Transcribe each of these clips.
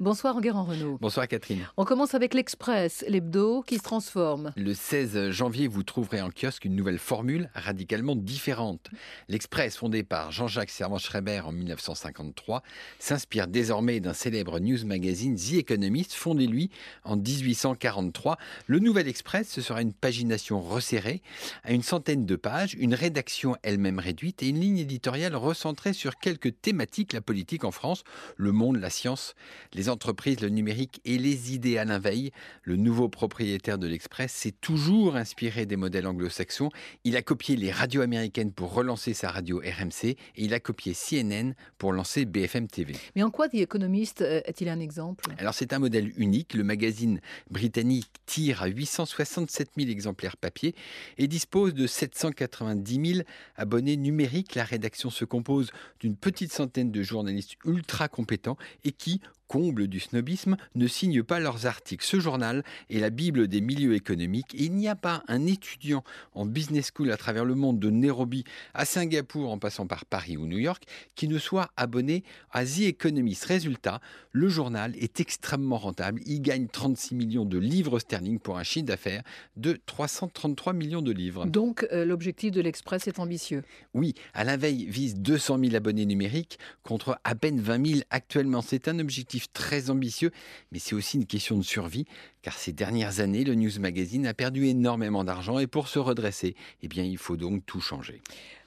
Bonsoir Enguerrand Renault. Bonsoir Catherine. On commence avec l'Express, l'hebdo qui se transforme. Le 16 janvier, vous trouverez en kiosque une nouvelle formule radicalement différente. L'Express, fondé par Jean-Jacques Servan-Schreiber en 1953, s'inspire désormais d'un célèbre news magazine The Economist, fondé lui en 1843. Le Nouvel Express, ce sera une pagination resserrée à une centaine de pages, une rédaction elle-même réduite et une ligne éditoriale recentrée sur quelques thématiques, la politique en France, le monde, la science, les entreprises, le numérique et les idées. Alain Veil, le nouveau propriétaire de l'Express, s'est toujours inspiré des modèles anglo-saxons. Il a copié les radios américaines pour relancer sa radio RMC et il a copié CNN pour lancer BFM TV. Mais en quoi The Economist euh, est-il un exemple? Alors c'est un modèle unique. Le magazine britannique tire à 867 000 exemplaires papier et dispose de 790 000 abonnés numériques. La rédaction se compose d'une petite centaine de journalistes ultra compétents et qui, comble du snobisme, ne signent pas leurs articles. Ce journal est la Bible des milieux économiques et il n'y a pas un étudiant en business school à travers le monde de Nairobi à Singapour en passant par Paris ou New York qui ne soit abonné à The Economist. Résultat, le journal est extrêmement rentable. Il gagne 36 millions de livres sterling pour un chiffre d'affaires de 333 millions de livres. Donc euh, l'objectif de l'Express est ambitieux. Oui, à la veille vise 200 000 abonnés numériques contre à peine 20 000 actuellement. C'est un objectif très ambitieux, mais c'est aussi une question de survie, car ces dernières années, le News Magazine a perdu énormément d'argent et pour se redresser, eh bien, il faut donc tout changer.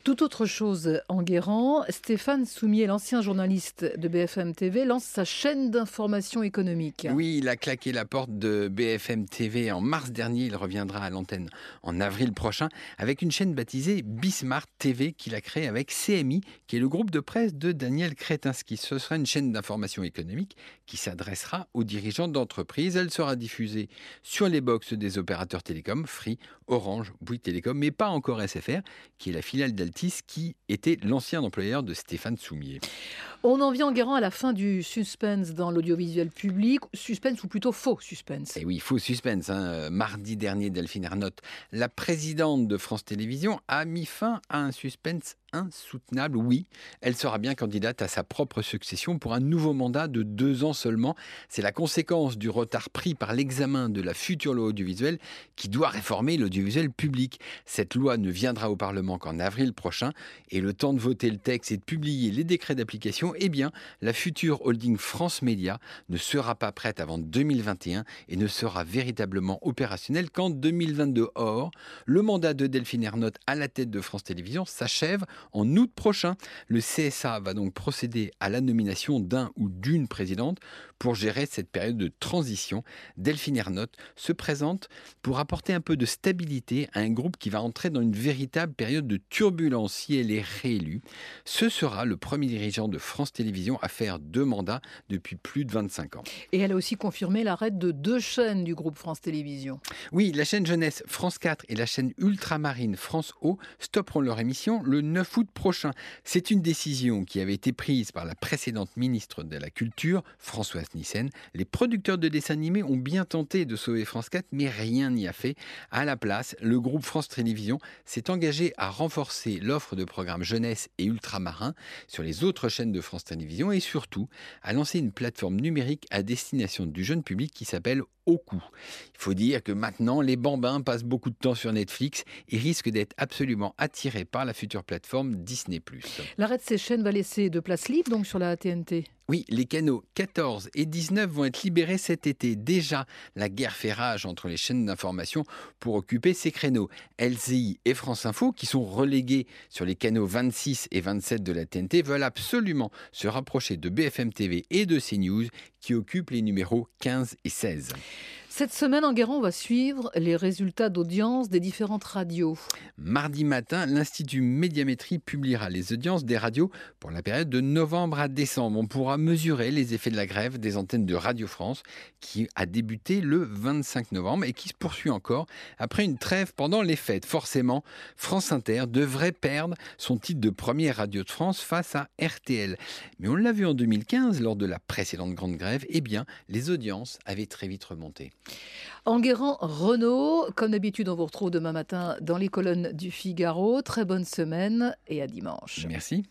Tout autre chose en Guérant, Stéphane Soumier, l'ancien journaliste de BFM TV, lance sa chaîne d'information économique. Oui, il a claqué la porte de BFM TV en mars dernier. Il reviendra à l'antenne en avril prochain avec une chaîne baptisée Bismart TV qu'il a créée avec CMI, qui est le groupe de presse de Daniel Kretinsky. Ce sera une chaîne d'information économique qui s'adressera aux dirigeants d'entreprises. Elle sera diffusée sur les box des opérateurs télécoms, Free, Orange, Bouygues Télécom, mais pas encore SFR, qui est la filiale qui était l'ancien employeur de Stéphane Soumier. On en vient en guérant à la fin du suspense dans l'audiovisuel public. Suspense ou plutôt faux suspense? Et eh oui, faux suspense. Hein. Mardi dernier, Delphine Ernotte, la présidente de France Télévisions, a mis fin à un suspense insoutenable. Oui, elle sera bien candidate à sa propre succession pour un nouveau mandat de deux ans seulement. C'est la conséquence du retard pris par l'examen de la future loi audiovisuelle qui doit réformer l'audiovisuel public. Cette loi ne viendra au Parlement qu'en avril prochain et le temps de voter le texte et de publier les décrets d'application, eh bien, la future holding France Média ne sera pas prête avant 2021 et ne sera véritablement opérationnelle qu'en 2022. Or, le mandat de Delphine Ernotte à la tête de France Télévisions s'achève en août prochain. Le CSA va donc procéder à la nomination d'un ou d'une présidente pour gérer cette période de transition. Delphine Ernotte se présente pour apporter un peu de stabilité à un groupe qui va entrer dans une véritable période de turbulence si elle est réélue. Ce sera le premier dirigeant de France Télévisions à faire deux mandats depuis plus de 25 ans. Et elle a aussi confirmé l'arrêt de deux chaînes du groupe France Télévisions. Oui, la chaîne jeunesse France 4 et la chaîne ultramarine France O stopperont leur émission le 9 août prochain. C'est une décision qui avait été prise par la précédente ministre de la Culture, Françoise Nissen. Les producteurs de dessins animés ont bien tenté de sauver France 4, mais rien n'y a fait. À la place, le groupe France Télévisions s'est engagé à renforcer l'offre de programmes jeunesse et ultramarins sur les autres chaînes de France Télévisions et surtout à lancer une plateforme numérique à destination du jeune public qui s'appelle au Il faut dire que maintenant, les bambins passent beaucoup de temps sur Netflix et risquent d'être absolument attirés par la future plateforme Disney+. L'arrêt de ces chaînes va laisser de place libre donc sur la TNT oui, les canaux 14 et 19 vont être libérés cet été. Déjà, la guerre fait rage entre les chaînes d'information pour occuper ces créneaux. LCI et France Info, qui sont relégués sur les canaux 26 et 27 de la TNT, veulent absolument se rapprocher de BFM TV et de CNews, qui occupent les numéros 15 et 16. Cette semaine, en Guérant, on va suivre les résultats d'audience des différentes radios. Mardi matin, l'Institut Médiamétrie publiera les audiences des radios pour la période de novembre à décembre. On pourra mesurer les effets de la grève des antennes de Radio France qui a débuté le 25 novembre et qui se poursuit encore après une trêve pendant les fêtes. Forcément, France Inter devrait perdre son titre de première radio de France face à RTL. Mais on l'a vu en 2015 lors de la précédente grande grève, eh bien, les audiences avaient très vite remonté. Enguerrand Renault, comme d'habitude, on vous retrouve demain matin dans les colonnes du Figaro. Très bonne semaine et à dimanche. Merci.